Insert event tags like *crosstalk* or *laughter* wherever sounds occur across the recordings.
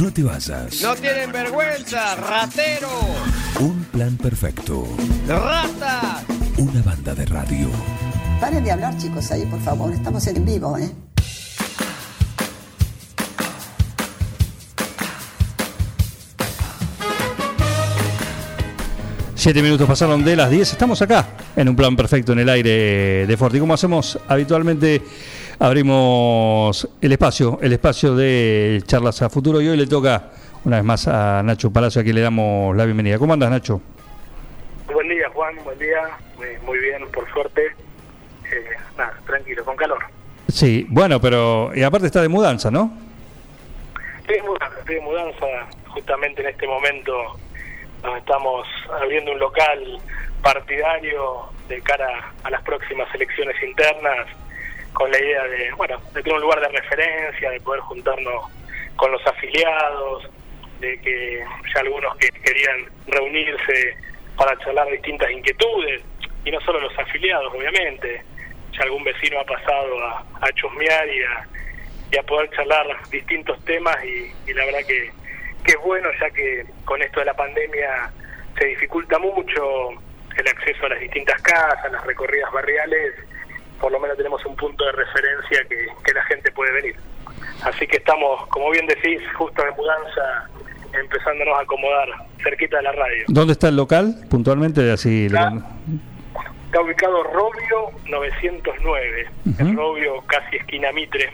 No te vayas. No tienen vergüenza, ratero. Un plan perfecto. Rata. Una banda de radio. Paren de hablar, chicos, ahí, por favor. Estamos en vivo, ¿eh? Siete minutos pasaron de las 10. Estamos acá en un plan perfecto en el aire de Forti. Como hacemos habitualmente, abrimos el espacio, el espacio de charlas a futuro. Y hoy le toca una vez más a Nacho Palacio. Aquí le damos la bienvenida. ¿Cómo andas, Nacho? Buen día, Juan. Buen día. Muy, muy bien, por suerte. Eh, nada, tranquilo, con calor. Sí, bueno, pero. Y aparte está de mudanza, ¿no? Estoy de mudanza, estoy de mudanza justamente en este momento. Nos estamos abriendo un local partidario de cara a las próximas elecciones internas con la idea de, bueno, de tener un lugar de referencia, de poder juntarnos con los afiliados, de que ya algunos que querían reunirse para charlar distintas inquietudes, y no solo los afiliados, obviamente, ya algún vecino ha pasado a, a chusmear y a, y a poder charlar distintos temas y, y la verdad que, que es bueno ya que con esto de la pandemia se dificulta mucho el acceso a las distintas casas, las recorridas barriales, por lo menos tenemos un punto de referencia que, que la gente puede venir. Así que estamos, como bien decís, justo de mudanza, empezándonos a acomodar cerquita de la radio. ¿Dónde está el local? Puntualmente, así. Está, está ubicado Robio 909, en Robio casi esquina Mitre.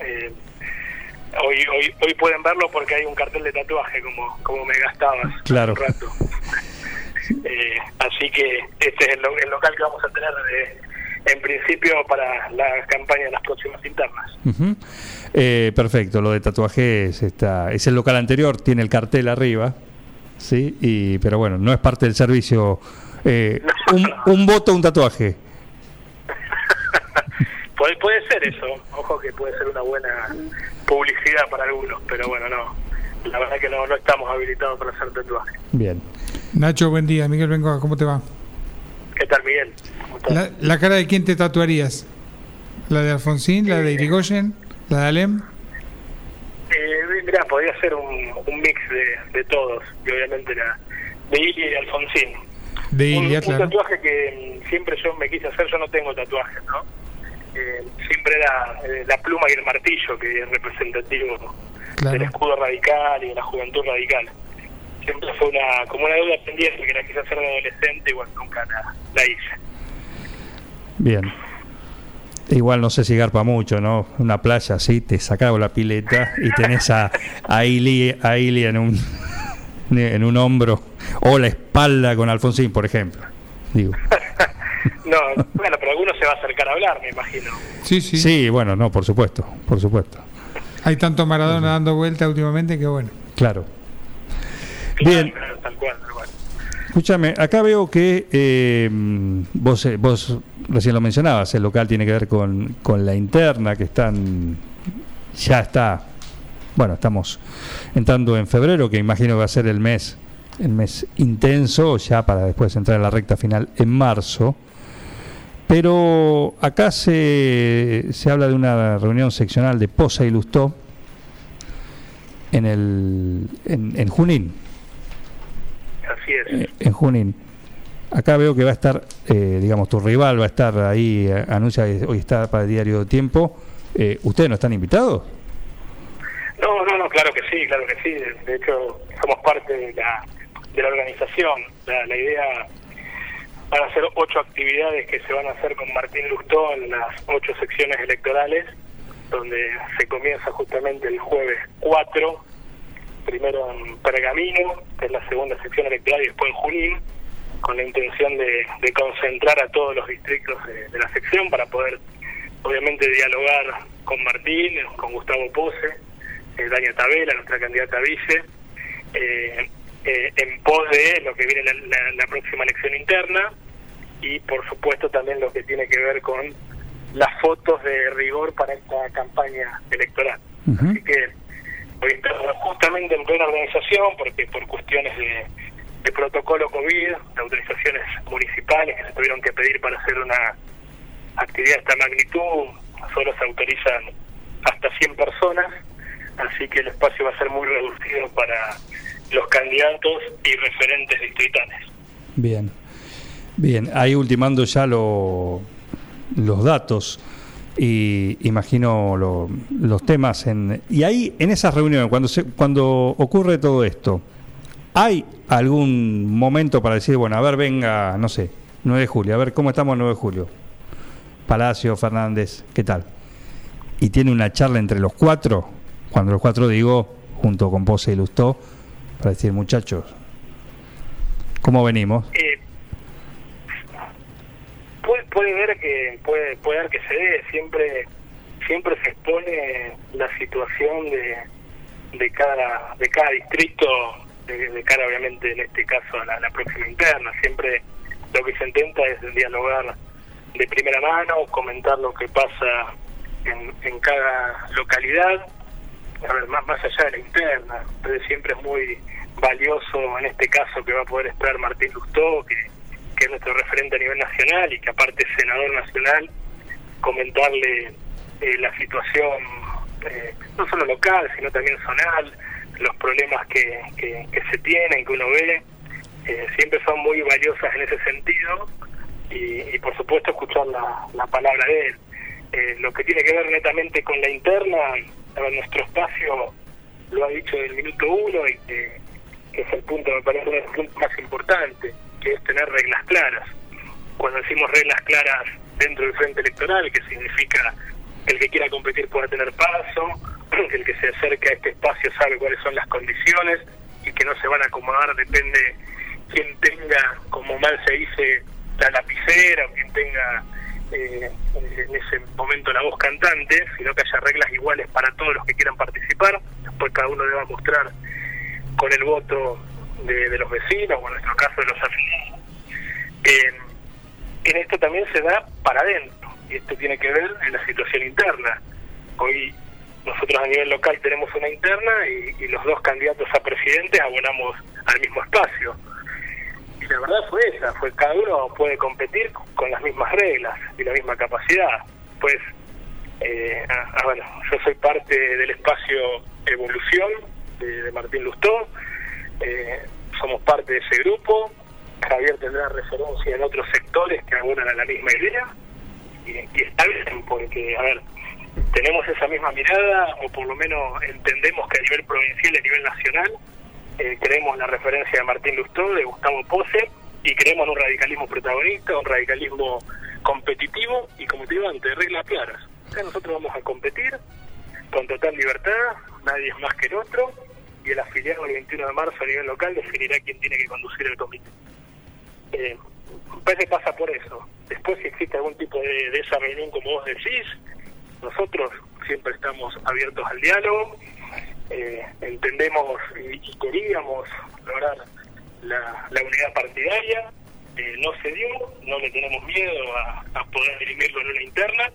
Eh, hoy, hoy hoy pueden verlo porque hay un cartel de tatuaje como, como me gastabas hace un rato. *laughs* Eh, así que este es el local que vamos a tener de- en principio para la campaña de las próximas internas. Ujú. Eh, perfecto, lo de tatuajes está, es el local anterior, tiene el cartel arriba, sí, y, pero bueno, no es parte del servicio. Eh, un, un voto, un tatuaje. *laughs* puede, puede ser eso, ojo que puede ser una buena publicidad para algunos, pero bueno, no. La verdad que no, no estamos habilitados para hacer tatuajes. Bien. Nacho, buen día. Miguel Bengoa, ¿cómo te va? ¿Qué tal, Miguel? La, la cara de quién te tatuarías? ¿La de Alfonsín? ¿La de Irigoyen? ¿La de Alem? Eh, mirá, podría ser un, un mix de, de todos, y obviamente la de Ili y Alfonsín. De un, Ilia, un claro. tatuaje que mm, siempre yo me quise hacer, yo no tengo tatuajes, ¿no? Eh, siempre era eh, la pluma y el martillo, que es representativo Claro. del escudo radical y de la juventud radical. Siempre fue una como una deuda pendiente que la quise hacer de adolescente y bueno, nunca la, la hice. Bien. Igual no sé si garpa mucho, ¿no? Una playa así, te sacaba la pileta y tenés a, a, Ili, a Ili en un en un hombro o la espalda con Alfonsín, por ejemplo. Digo. *laughs* No, bueno, pero alguno se va a acercar a hablar, me imagino. Sí, sí, Sí, bueno, no, por supuesto, por supuesto. Hay tanto Maradona dando vuelta últimamente que bueno. Claro. Bien. Claro, Tal cual, tal cual. Escúchame, acá veo que eh, vos, eh, vos recién lo mencionabas, el local tiene que ver con, con la interna, que están, ya está, bueno, estamos entrando en febrero, que imagino que va a ser el mes, el mes intenso, ya para después entrar en la recta final en marzo. Pero acá se, se habla de una reunión seccional de Poza y Lustó en, el, en Junín Así es. eh, en Junín. Acá veo que va a estar, eh, digamos, tu rival va a estar ahí, eh, anuncia que hoy está para el diario Tiempo. Eh, ¿Ustedes no están invitados? No, no, no, claro que sí, claro que sí. De- De hecho, somos parte de la, de la organización. La, la idea van a ser ocho actividades que se van a hacer con Martín Lustó en las ocho secciones electorales, donde se comienza justamente el jueves 4, primero en Pergamino, que es la segunda sección electoral, y después en Junín, con la intención de, de concentrar a todos los distritos de, de la sección para poder, obviamente, dialogar con Martín, con Gustavo Pose, eh, Dania Tabela, nuestra candidata a vice, eh, eh, en pos de lo que viene la, la- la próxima elección interna y, por supuesto, también lo que tiene que ver con las fotos de rigor para esta campaña electoral. Así que hoy estamos justamente en plena organización porque por cuestiones de, de protocolo COVID, de autorizaciones municipales que se tuvieron que pedir para hacer una actividad de esta magnitud, solo se autorizan hasta 100 personas, así que el espacio va a ser muy reducido para los candidatos y referentes distritales. Bien, bien, ahí ultimando ya lo, los datos y imagino lo- los temas en y ahí en esas reuniones cuando se, cuando ocurre todo esto hay algún momento para decir bueno a ver venga no sé 9 de julio a ver cómo estamos el 9 de julio Palacio Fernández qué tal y tiene una charla entre los cuatro cuando los cuatro digo junto con Pose y Lustó para decir muchachos cómo venimos Eh, puede, puede ver que puede, puede ver que se dé siempre siempre se expone la situación de, de cada de cada distrito de, de cara obviamente en este caso a la, próxima interna. Siempre lo que se intenta es dialogar de primera mano comentar lo que pasa en, cada localidad. A ver, más, más allá de la interna, entonces siempre es muy valioso en este caso que va a poder esperar Martín Lustó, que, que es nuestro referente a nivel nacional y que aparte es senador nacional, comentarle eh, la situación eh, no solo local, sino también zonal, los problemas que, que, se tienen, que uno ve, eh, siempre son muy valiosas en ese sentido y, y por supuesto escuchar la, la palabra de él. Eh, lo que tiene que ver netamente con la interna, nuestro espacio lo ha dicho del minuto uno y que, que es el punto, me parece, los puntos más importantes, que es tener reglas claras. Cuando decimos reglas claras dentro del frente electoral, que significa que el que quiera competir pueda tener paso, *clears throat* el que se acerca a este espacio sabe cuáles son las condiciones y que no se van a acomodar, depende quien tenga, como mal se dice, la lapicera o quien tenga eh, en ese momento la voz cantante, sino que haya reglas iguales para todos los que quieran participar. Después cada uno deba mostrar con el voto de, los vecinos, o en nuestro caso de los afiliados. Eh, en esto también se da para adentro, y esto tiene que ver en la situación interna. Hoy nosotros a nivel local tenemos una interna y, y los dos candidatos a presidente abonamos al mismo espacio. Y la verdad fue esa, fue cada uno puede competir con las mismas reglas y la misma capacidad. Pues, eh, ah, ah, bueno, yo soy parte del espacio Evolución de, de Martín Lustó, eh, somos parte de ese grupo, Javier tendrá referencia en otros sectores que abonan a la misma idea, y, y porque, a ver, tenemos esa misma mirada, o por lo menos entendemos que a nivel provincial y a nivel nacional, eh, creemos la referencia de Martín Lustó, de Gustavo Pose, y creemos en un radicalismo protagonista, un radicalismo competitivo y, como te digo antes, reglas claras. O nosotros vamos a competir con total libertad, nadie es más que el otro, y el afiliado el 21 de marzo a nivel local definirá quién tiene que conducir el comité. Eh, parece que pasa por eso. Después, si existe algún tipo de, de esa reunión, como vos decís, nosotros siempre estamos abiertos al diálogo, eh, entendemos y, y queríamos lograr la, la unidad partidaria, eh, no se dio, no le tenemos miedo a, a poder dirimirlo en una interna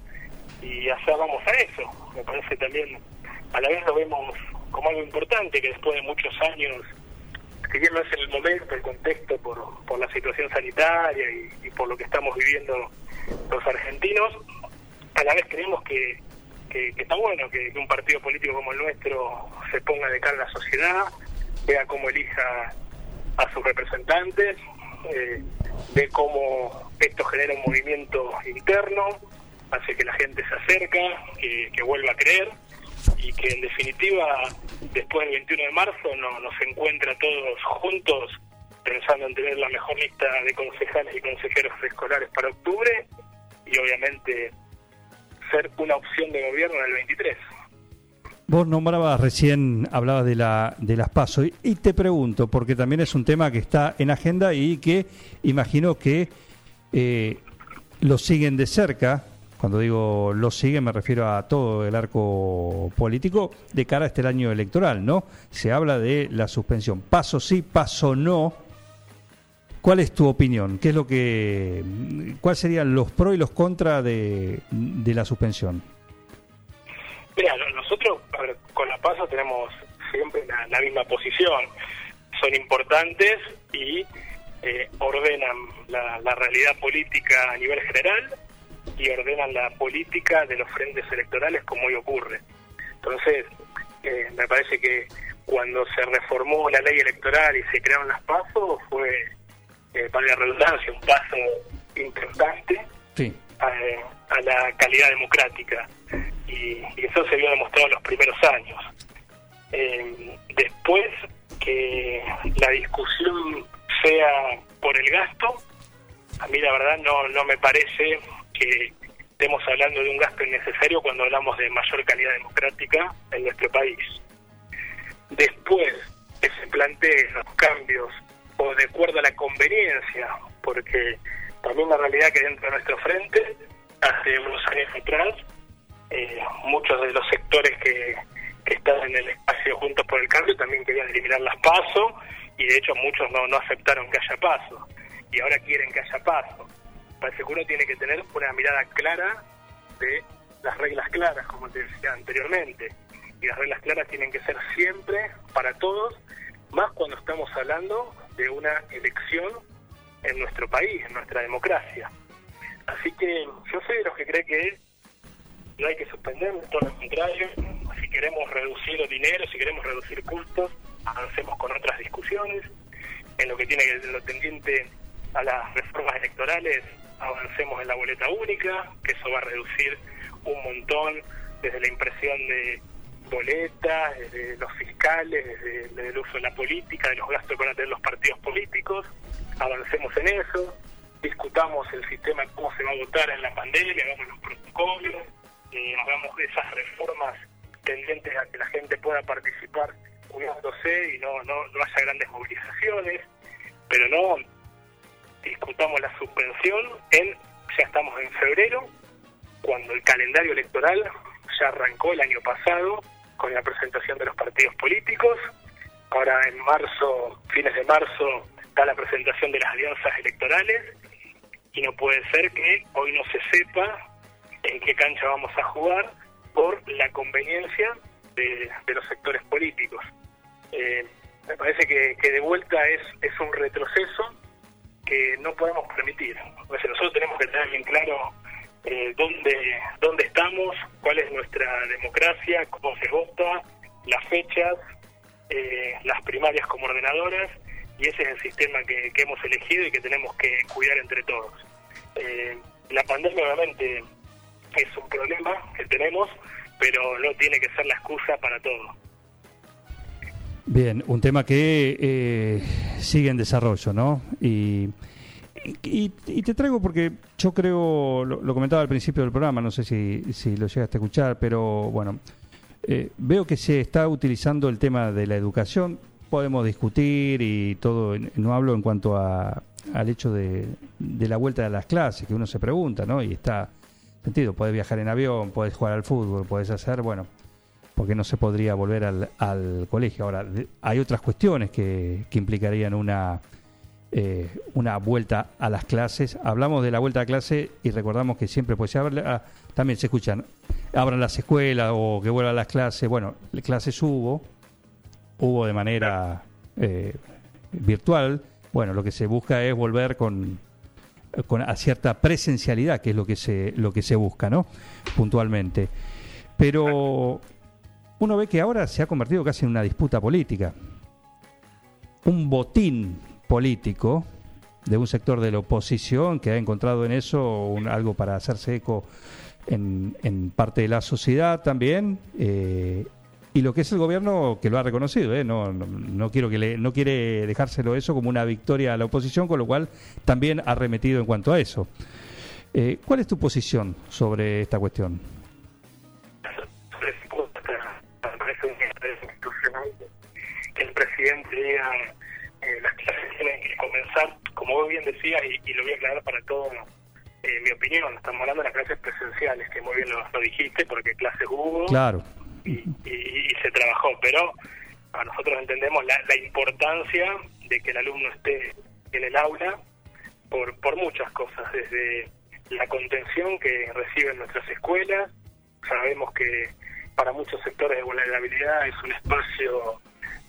y allá vamos a eso. Me parece también, a la vez lo vemos como algo importante que después de muchos años, que ya el momento, el contexto por, por la situación sanitaria y, por lo que estamos viviendo los argentinos, a la vez creemos que, que, está bueno que, que un partido político como el nuestro se ponga de cara a la sociedad, vea cómo elija a sus representantes, eh, ve cómo esto genera un movimiento interno, hace que la gente se acerca, que, que vuelva a creer y que en definitiva después del 21 de marzo no, nos encuentra todos juntos pensando en tener la mejor lista de concejales y consejeros escolares para octubre y obviamente ser una opción de gobierno en el 23. Vos nombrabas recién, hablabas de, la, de las pasos y, y te pregunto, porque también es un tema que está en agenda y que imagino que eh, lo siguen de cerca. Cuando digo lo siguen me refiero a todo el arco político de cara a este año electoral, ¿no? Se habla de la suspensión. Paso sí, paso no. ¿Cuál es tu opinión? ¿Qué es lo que, ¿Cuáles serían los pros y los contras de, la suspensión? Mira, no- nosotros con la PASO tenemos siempre la, misma posición. Son importantes y eh, ordenan la realidad política a nivel general y ordenan la política de los frentes electorales como hoy ocurre. Entonces, Eh, me parece que cuando se reformó la ley electoral y se crearon las pasos fue, eh, para la redundancia, un paso importante Sí. a, a la calidad democrática y, y eso se vio demostrado en los primeros años. Eh, después que la discusión sea por el gasto, a mí la verdad no, no me parece que estemos hablando de un gasto innecesario cuando hablamos de mayor calidad democrática en nuestro país. Después que se planteen los cambios o de acuerdo a la conveniencia, porque también la realidad que dentro de nuestro frente, hace unos años atrás, eh, muchos de los sectores que, están en el espacio Juntos por el Cambio también querían eliminar las PASO y de hecho muchos no, no aceptaron que haya PASO y ahora quieren que haya PASO. Parece que uno tiene que tener una mirada clara de las reglas claras, como te decía anteriormente. Y las reglas claras tienen que ser siempre para todos, más cuando estamos hablando de una elección en nuestro país, en nuestra democracia. Así que yo soy de los que cree que no hay que suspender, todo lo contrario. Si queremos reducir el dinero, si queremos reducir costos, avancemos con otras discusiones. En lo que tiene que lo tendiente a las reformas electorales, avancemos en la boleta única, que eso va a reducir un montón desde la impresión de boletas, desde los fiscales, desde, el uso de la política, de los gastos que van a tener los partidos políticos. Avancemos en eso, discutamos el sistema, cómo se va a votar en la pandemia, hagamos los protocolos, eh, hagamos esas reformas tendientes a que la gente pueda participar cuidándose y no, no, no haya grandes movilizaciones, pero no discutamos la suspensión en, ya estamos en febrero, cuando el calendario electoral ya arrancó el año pasado con la presentación de los partidos políticos, ahora en marzo, fines de marzo, está la presentación de las alianzas electorales y no puede ser que hoy no se sepa en qué cancha vamos a jugar por la conveniencia de, de los sectores políticos. Eh, me parece que, que, de vuelta es, es un retroceso que no podemos permitir. O sea, nosotros tenemos que tener bien claro eh, dónde, dónde estamos, cuál es nuestra democracia, cómo se vota, las fechas, eh, las primarias como ordenadoras, y ese es el sistema que, que hemos elegido y que tenemos que cuidar entre todos. Eh, la pandemia obviamente es un problema que tenemos, pero no tiene que ser la excusa para todo. Bien, un tema que eh, sigue en desarrollo, ¿no? Y, y, y, te traigo porque yo creo, lo, comentaba al principio del programa, no sé si, si lo llegaste a escuchar, pero bueno, eh, veo que se está utilizando el tema de la educación, podemos discutir y todo, no hablo en cuanto a, al hecho de, de la vuelta de las clases, que uno se pregunta, ¿no? Y está sentido, puedes viajar en avión, puedes jugar al fútbol, puedes hacer, bueno, porque no se podría volver al, colegio. Ahora, hay otras cuestiones que, implicarían una, eh, una vuelta a las clases. Hablamos de la vuelta a clase y recordamos que siempre pues se ah, también se escuchan, abran las escuelas o que vuelvan las clases. Bueno, clases hubo, hubo de manera eh, virtual. Bueno, lo que se busca es volver con, con a cierta presencialidad, que es lo que se, lo que se busca, ¿no? Puntualmente. Pero uno ve que ahora se ha convertido casi en una disputa política. Un botín político de un sector de la oposición que ha encontrado en eso un, algo para hacerse eco en, parte de la sociedad también. Eh, y lo que es el gobierno que lo ha reconocido, ¿eh? no, no, no, quiero que le, no quiere dejárselo eso como una victoria a la oposición, con lo cual también ha remetido en cuanto a eso. Eh, ¿Cuál es tu posición sobre esta cuestión? Eh, las clases tienen que comenzar, como vos bien decías, y, y lo voy a aclarar para todos, eh, mi opinión, estamos hablando de las clases presenciales, que muy bien lo, lo dijiste, porque clases hubo claro. y, y, y, se trabajó, pero a nosotros entendemos la, la, importancia de que el alumno esté en el aula por, por muchas cosas, desde la contención que reciben nuestras escuelas, sabemos que para muchos sectores de vulnerabilidad es un espacio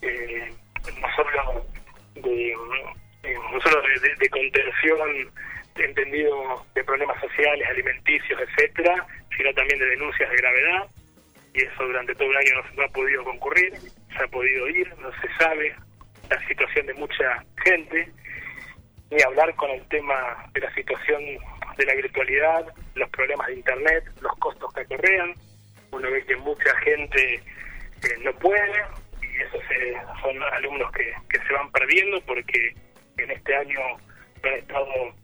eh, no solo de, no solo de, contención entendido de problemas sociales, alimenticios, etcétera, sino también de denuncias de gravedad. y eso durante todo un año no, no ha podido concurrir, se ha podido ir, no se sabe la situación de mucha gente, ni hablar con el tema de la situación de la virtualidad, los problemas de Internet, los costos que acarrean. Uno ve que mucha gente eh, no puede esos son alumnos que, se van perdiendo porque en este año no han estado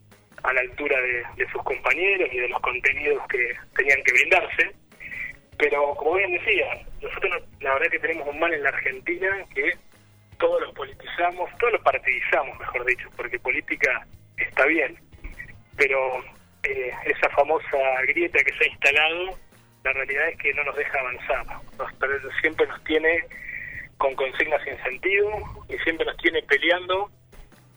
a la altura de, sus compañeros y de los contenidos que tenían que brindarse. Pero como bien decía, nosotros no- la verdad que tenemos un mal en la Argentina que todo lo politizamos, todo lo partidizamos, mejor dicho, porque política está bien, pero eh, esa famosa grieta que se ha instalado, la realidad es que no nos deja avanzar, nos, siempre nos tiene con consignas sin sentido y siempre nos tiene peleando,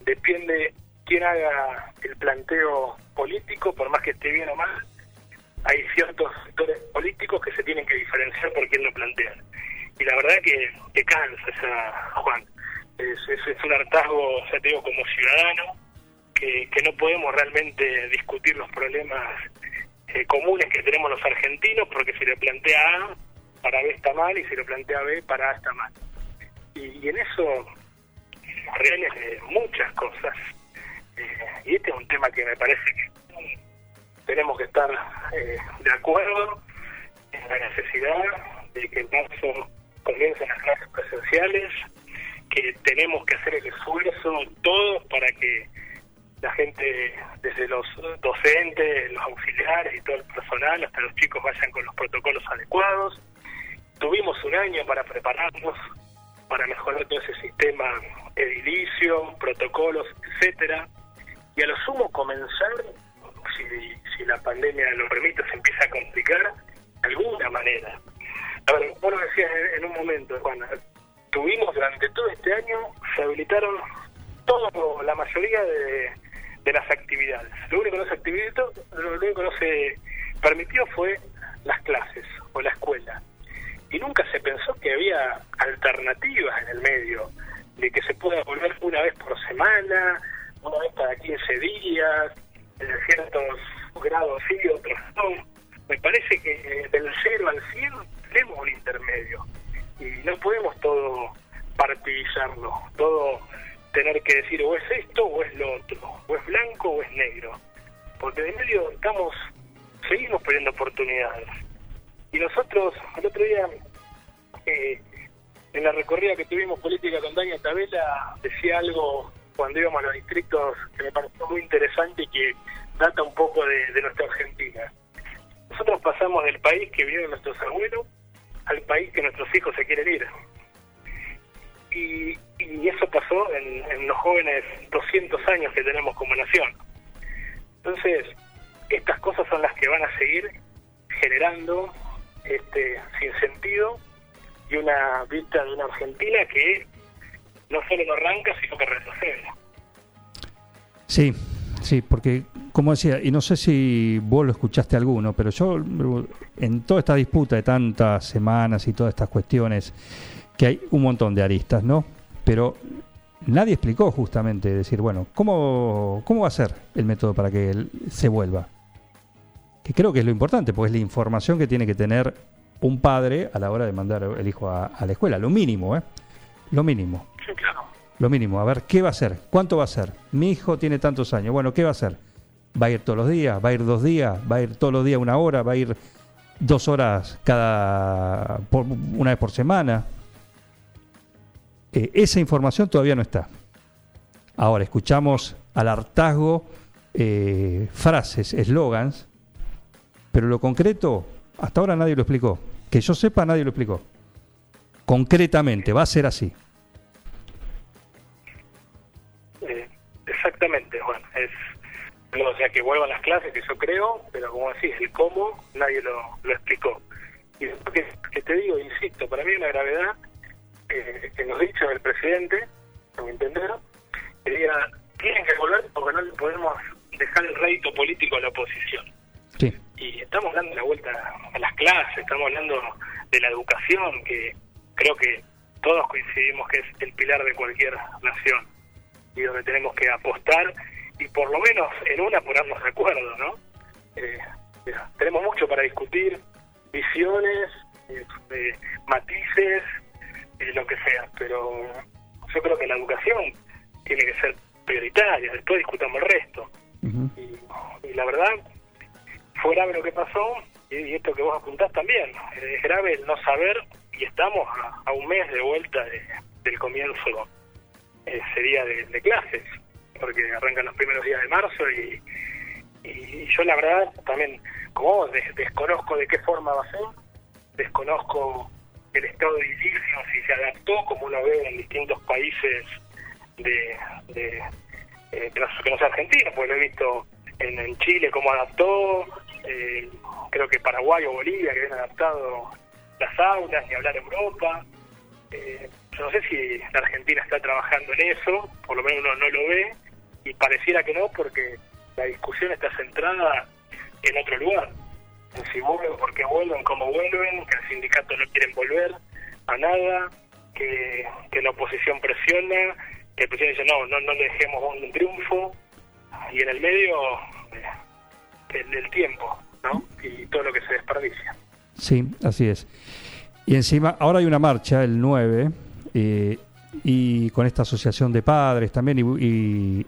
depende quién haga el planteo político, por más que esté bien o mal, hay ciertos sectores políticos que se tienen que diferenciar por quién lo plantean. Y la verdad que, que cansa Juan. Es, es, es un hartazgo, ya te digo, como ciudadano, que, que no podemos realmente discutir los problemas eh, comunes que tenemos los argentinos, porque si lo plantea A, para B está mal, y si lo plantea B, para A está mal. Y, y en eso reales muchas cosas. Eh, y este es un tema que me parece que tenemos que estar eh, de acuerdo en la necesidad de que en marzo comiencen las clases presenciales, que tenemos que hacer el esfuerzo todos para que la gente, desde los docentes, los auxiliares y todo el personal, hasta los chicos vayan con los protocolos adecuados. Tuvimos un año para prepararnos, para mejorar todo ese sistema edilicio, protocolos, etcétera, y a lo sumo comenzar, si, si la pandemia lo permite, se empieza a complicar, de alguna manera. A ver, vos lo decías en, un momento, Juan, tuvimos durante todo este año, se habilitaron todo, la mayoría de, las actividades. Lo único que no se lo único que no se permitió fue las clases o la escuela. Y nunca se pensó que había alternativas en el medio, de que se pueda volver una vez por semana, una vez cada 15 días, en ciertos grados sí, otros no. Me parece que eh, del 0 al 100 tenemos un intermedio y no podemos todo partidizarlo, todo tener que decir o es esto o es lo otro, o es blanco o es negro, porque de medio estamos, seguimos perdiendo oportunidades. Y nosotros, el otro día, eh, en la recorrida que tuvimos política con Dania Tabela, decía algo cuando íbamos a los distritos que me pareció muy interesante y que data un poco de, de nuestra Argentina. Nosotros pasamos del país que vivieron nuestros abuelos al país que nuestros hijos se quieren ir. Y, y eso pasó en, en los jóvenes 200 años que tenemos como nación. Entonces, estas cosas son las que van a seguir generando este sin sentido y una vista de una Argentina que no solo no arranca, sino que retrocede. Sí, sí, porque como decía, y no sé si vos lo escuchaste alguno, pero yo en toda esta disputa de tantas semanas y todas estas cuestiones, que hay un montón de aristas, ¿no? Pero nadie explicó justamente, decir, bueno, ¿cómo, cómo va a ser el método para que él se vuelva? Que creo que es lo importante, porque es la información que tiene que tener un padre a la hora de mandar el hijo a, a la escuela, lo mínimo, ¿eh? Lo mínimo. Sí, claro. Lo mínimo, a ver, ¿qué va a hacer? ¿Cuánto va a ser? Mi hijo tiene tantos años. Bueno, ¿qué va a hacer? ¿Va a ir todos los días? ¿Va a ir dos días? ¿Va a ir todos los días una hora? ¿Va a ir dos horas cada por, una vez por semana? Eh, esa información todavía no está. Ahora, escuchamos al hartazgo eh, frases, eslogans, pero lo concreto, hasta ahora nadie lo explicó. Que yo sepa, nadie lo explicó. Concretamente, va a ser así. Eh, exactamente, Juan. Es, o sea, que vuelvan las clases, que yo creo, pero como decís, el cómo nadie lo, lo explicó. Y después que, que te digo, insisto, para mí una gravedad eh, en los dichos del presidente, a mi entender, que diga, tienen que volver porque no le podemos dejar el rédito político a la oposición. Sí. Y estamos dando la vuelta a las clases, estamos hablando de la educación, que creo que todos coincidimos que es el pilar de cualquier nación y donde tenemos que apostar y por lo menos en una ponernos de acuerdo, ¿no? Eh, mira, tenemos mucho para discutir, visiones, eh, eh, matices, lo que sea, pero yo creo que la educación tiene que ser prioritaria, después discutamos el resto. Y la verdad, fue grave lo que pasó, y, esto que vos apuntás también, eh, es grave el no saber, y estamos a, un mes de vuelta de- del comienzo, eh, sería de, de clases, porque arrancan los primeros días de marzo y, y yo la verdad también, como des- desconozco de qué forma va a ser, desconozco el estado de inicio, si se adaptó, como uno ve en distintos países de, de eh, que, no, sea Argentina, porque lo he visto en, en Chile cómo adaptó, eh, creo que Paraguay o Bolivia que habían adaptado las aulas, ni hablar Europa. Eh, yo no sé si la Argentina está trabajando en eso, por lo menos uno no lo ve, y pareciera que no, porque la discusión está centrada en otro lugar. En si vuelven, por qué vuelven, cómo vuelven, que el sindicato no quieren volver a nada, que, que la oposición presiona, que el presidente dice no, no, no le dejemos un triunfo, y en el medio eh, el, el tiempo, ¿no? Y todo lo que se desperdicia. Sí, así es. Y encima, ahora hay una marcha, el 9, eh, y con esta asociación de padres también, y,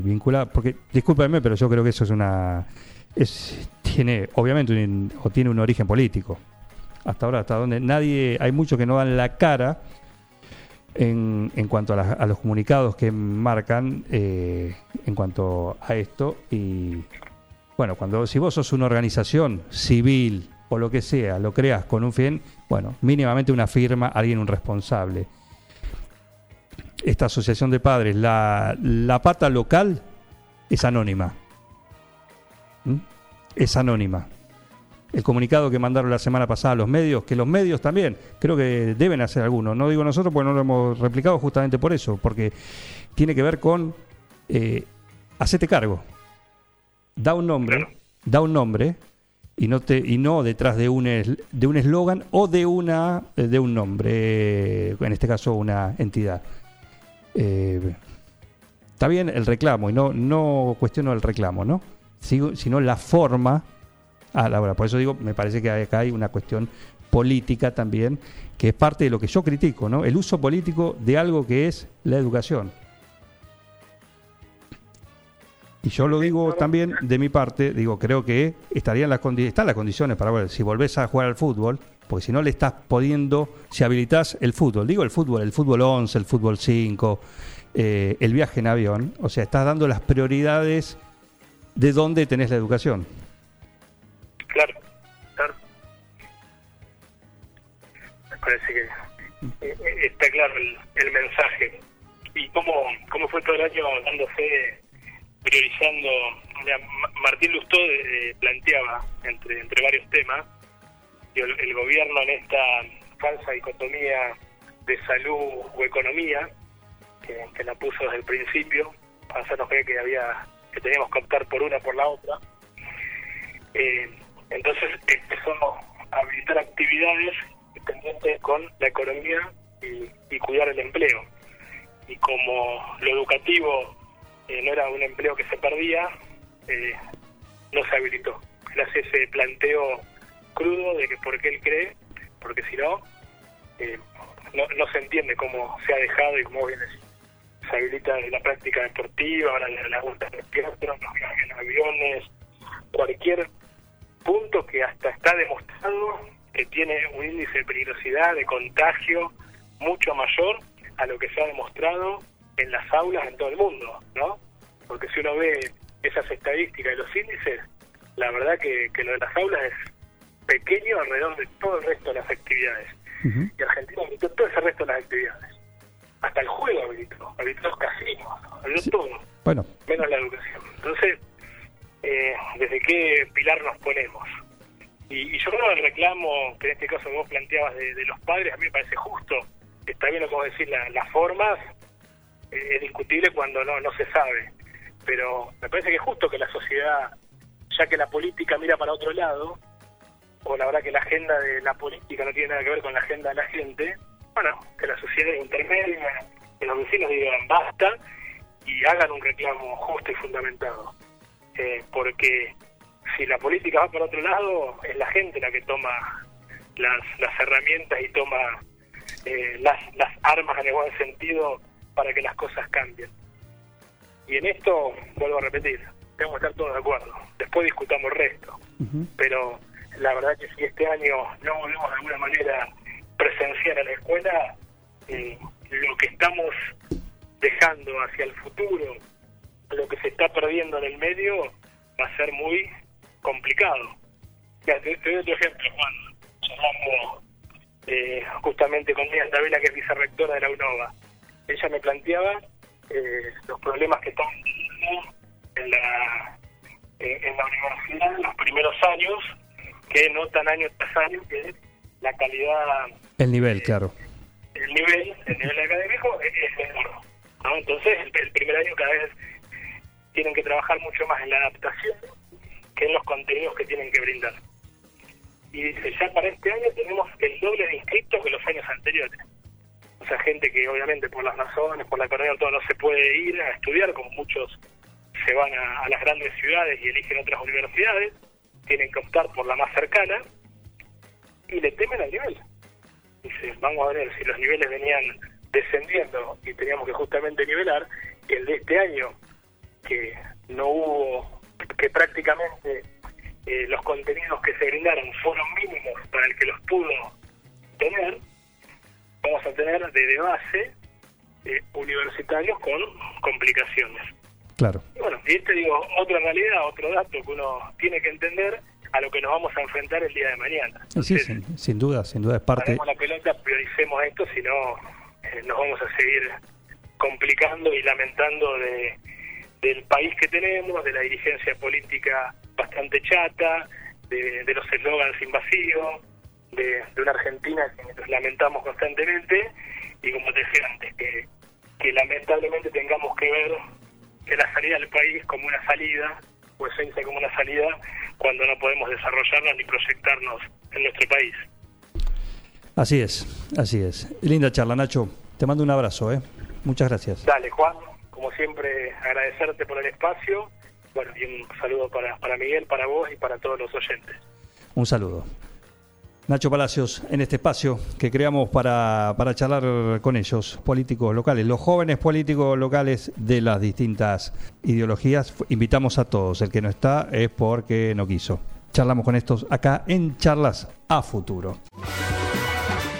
vinculada, porque, discúlpenme, pero yo creo que eso es una. Es, tiene, obviamente, un, o tiene un origen político. Hasta ahora, hasta donde nadie. Hay muchos que no dan la cara en, en cuanto a los comunicados que marcan eh, en cuanto a esto. Y bueno, cuando si vos sos una organización civil o lo que sea, lo creas con un fin, bueno, mínimamente una firma, alguien un responsable. Esta asociación de padres, la, la pata local es anónima. ¿Mm? Es anónima. El comunicado que mandaron la semana pasada a los medios, que los medios también, creo que deben hacer algunos. No digo nosotros porque no lo hemos replicado justamente por eso, porque tiene que ver con eh, hacete cargo da un nombre, Claro. da un nombre y no te y no detrás de un es- de un eslogan o de una eh, de un nombre, eh, en este caso una entidad. Eh, está bien el reclamo y no no cuestiono el reclamo, ¿no? Sigo- sino la forma a la hora. Por eso digo, me parece que acá hay una cuestión política también que es parte de lo que yo critico, ¿no? El uso político de algo que es la educación. Y yo lo digo también de mi parte, digo, creo que estarían las están las condiciones para ver si volvés a jugar al fútbol, porque si no le estás pudiendo, si habilitás el fútbol, digo el fútbol, el fútbol 11, el fútbol 5, eh, el viaje en avión, o sea, estás dando las prioridades de dónde tenés la educación. Claro, claro. Me parece que eh, eh, está claro el, el mensaje. ¿Y cómo, cómo fue todo el año dándose, priorizando? Mira, Ma- Martín Lustó eh, planteaba, entre, entre varios temas, que el, el gobierno en esta falsa dicotomía de salud o economía, que, la puso desde el principio, para hacernos creer que había que teníamos que optar por una por la otra, eh, entonces empezó a habilitar actividades pendientes con la economía y cuidar el empleo. Y como lo educativo eh, no era un empleo que se perdía, eh, no se habilitó. Él hace ese planteo crudo de que por qué él cree, porque si no, eh, no, se entiende cómo se ha dejado y cómo se habilita la práctica deportiva, ahora la, la vuelta de teatro, los viajes en aviones, cualquier punto que hasta está demostrado que tiene un índice de peligrosidad, de contagio mucho mayor a lo que se ha demostrado en las aulas en todo el mundo, ¿no? Porque si uno ve esas estadísticas y los índices, la verdad que, que lo de las aulas es pequeño alrededor de todo el resto de las actividades. Y Argentina habilitó todo ese resto de las actividades. Hasta el juego habilitó, habilitó los casinos, habilitó todo Bueno, menos la educación. Entonces, eh, ¿desde qué pilar nos ponemos? Y, y yo creo que el reclamo que en este caso vos planteabas de, de los padres, a mí me parece justo. Está bien lo que vos decís, la- las formas es discutible cuando no, no se sabe. Pero me parece que es justo que la sociedad, ya que la política mira para otro lado, o la verdad que la agenda de la política no tiene nada que ver con la agenda de la gente, bueno, que la sociedad intermedia, que los vecinos digan basta y hagan un reclamo justo y fundamentado. Eh, porque si la política va para otro lado, es la gente la que toma las, las herramientas y toma eh, las, las armas en el buen sentido para que las cosas cambien. Y en esto, vuelvo a repetir, tenemos que estar todos de acuerdo. Después discutamos el resto. Pero la verdad que si este año no volvemos de alguna manera presencial a la escuela, eh, lo que estamos dejando hacia el futuro, lo que se está perdiendo en el medio, va a ser muy complicado. Ya, te, te doy otro ejemplo, Juan. Charlando eh, justamente con Díaz Tabela, que es vicerrectora de la UNOVA. Ella me planteaba eh, los problemas que están en la, eh, en la universidad en los primeros años, que notan año tras año que la calidad... El nivel, claro. El nivel, el nivel *laughs* académico es, es menor. ¿no? Entonces, el, el primer año cada vez tienen que trabajar mucho más en la adaptación que en los contenidos que tienen que brindar. Y dice, ya para este año tenemos el doble de inscriptos que los años anteriores. Sea, gente que obviamente por las razones, por la economía, todo no se puede ir a estudiar, como muchos se van a, las grandes ciudades y eligen otras universidades, tienen que optar por la más cercana y le temen al nivel. Dice, vamos a ver si los niveles venían descendiendo y teníamos que justamente nivelar, el de este año, que no hubo, que prácticamente eh, los contenidos que se brindaron fueron mínimos para el que los pudo tener, vamos a tener de base eh, universitarios con complicaciones. Claro. Y bueno, y este digo, otra realidad, otro dato que uno tiene que entender a lo que nos vamos a enfrentar el día de mañana. Y sí, sin, sin duda, sin duda es parte... La pelota, prioricemos esto, si no eh, nos vamos a seguir complicando y lamentando de, del país que tenemos, de la dirigencia política bastante chata, de, de los eslogans invasivos, de, de una Argentina que nos lamentamos constantemente y como te decía antes, que, que lamentablemente tengamos que ver que la salida del país como una salida, o esencia como una salida, cuando no podemos desarrollarnos ni proyectarnos en nuestro país. Así es, así es. Linda charla, Nacho. Te mando un abrazo, ¿eh? Muchas gracias. Dale, Juan, como siempre, agradecerte por el espacio. Bueno, y un saludo para, para Miguel, para vos y para todos los oyentes. Un saludo. Nacho Palacios, en este espacio que creamos para, para charlar con ellos, políticos locales, los jóvenes políticos locales de las distintas ideologías, invitamos a todos, el que no está es porque no quiso. Charlamos con estos acá en Charlas a Futuro.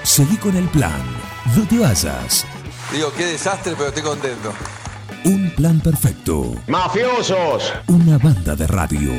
Seguí con el plan. No te vayas. Digo, qué desastre, pero estoy contento. Un plan perfecto. ¡Mafiosos! Una banda de radio.